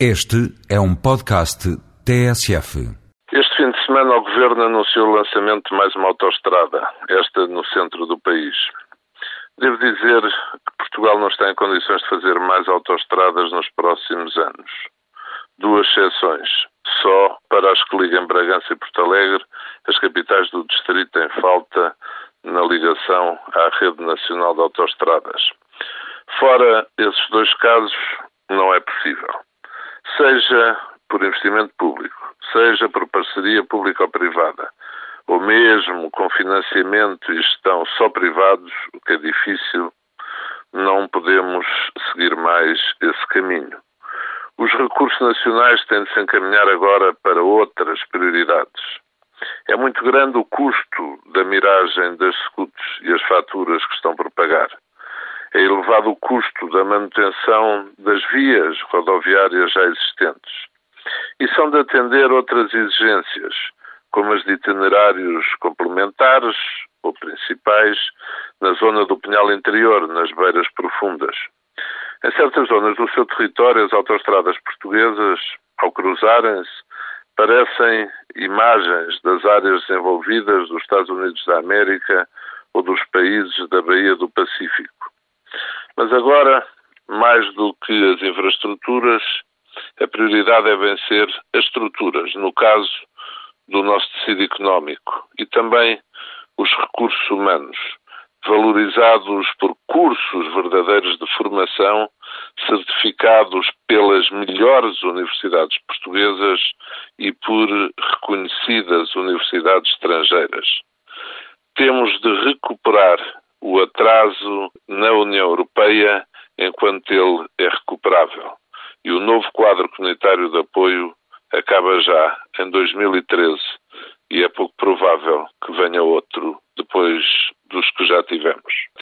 Este é um podcast TSF. Este fim de semana o Governo anunciou o lançamento de mais uma autoestrada, esta no centro do país. Devo dizer que Portugal não está em condições de fazer mais autoestradas nos próximos anos. Duas exceções. Só para as que ligam Bragança e Porto Alegre, as capitais do distrito em falta na ligação à rede nacional de autoestradas. Fora esses dois casos, não é possível seja por investimento público, seja por parceria público-privada, ou mesmo com financiamento e gestão só privados, o que é difícil, não podemos seguir mais esse caminho. Os recursos nacionais têm de se encaminhar agora para outras prioridades. É muito grande o custo da miragem das scuts e as faturas que estão por pagar é elevado o custo da manutenção das vias rodoviárias já existentes. E são de atender outras exigências, como as de itinerários complementares ou principais na zona do Pinhal Interior, nas beiras profundas. Em certas zonas do seu território, as autoestradas portuguesas, ao cruzarem-se, parecem imagens das áreas desenvolvidas dos Estados Unidos da América ou dos países da Baía do Pacífico. Mas agora, mais do que as infraestruturas, a prioridade é vencer as estruturas, no caso do nosso tecido económico, e também os recursos humanos, valorizados por cursos verdadeiros de formação, certificados pelas melhores universidades portuguesas e por reconhecidas universidades estrangeiras. Temos de recuperar o atraso na União Europeia enquanto ele é recuperável. E o novo quadro comunitário de apoio acaba já em 2013 e é pouco provável que venha outro depois dos que já tivemos.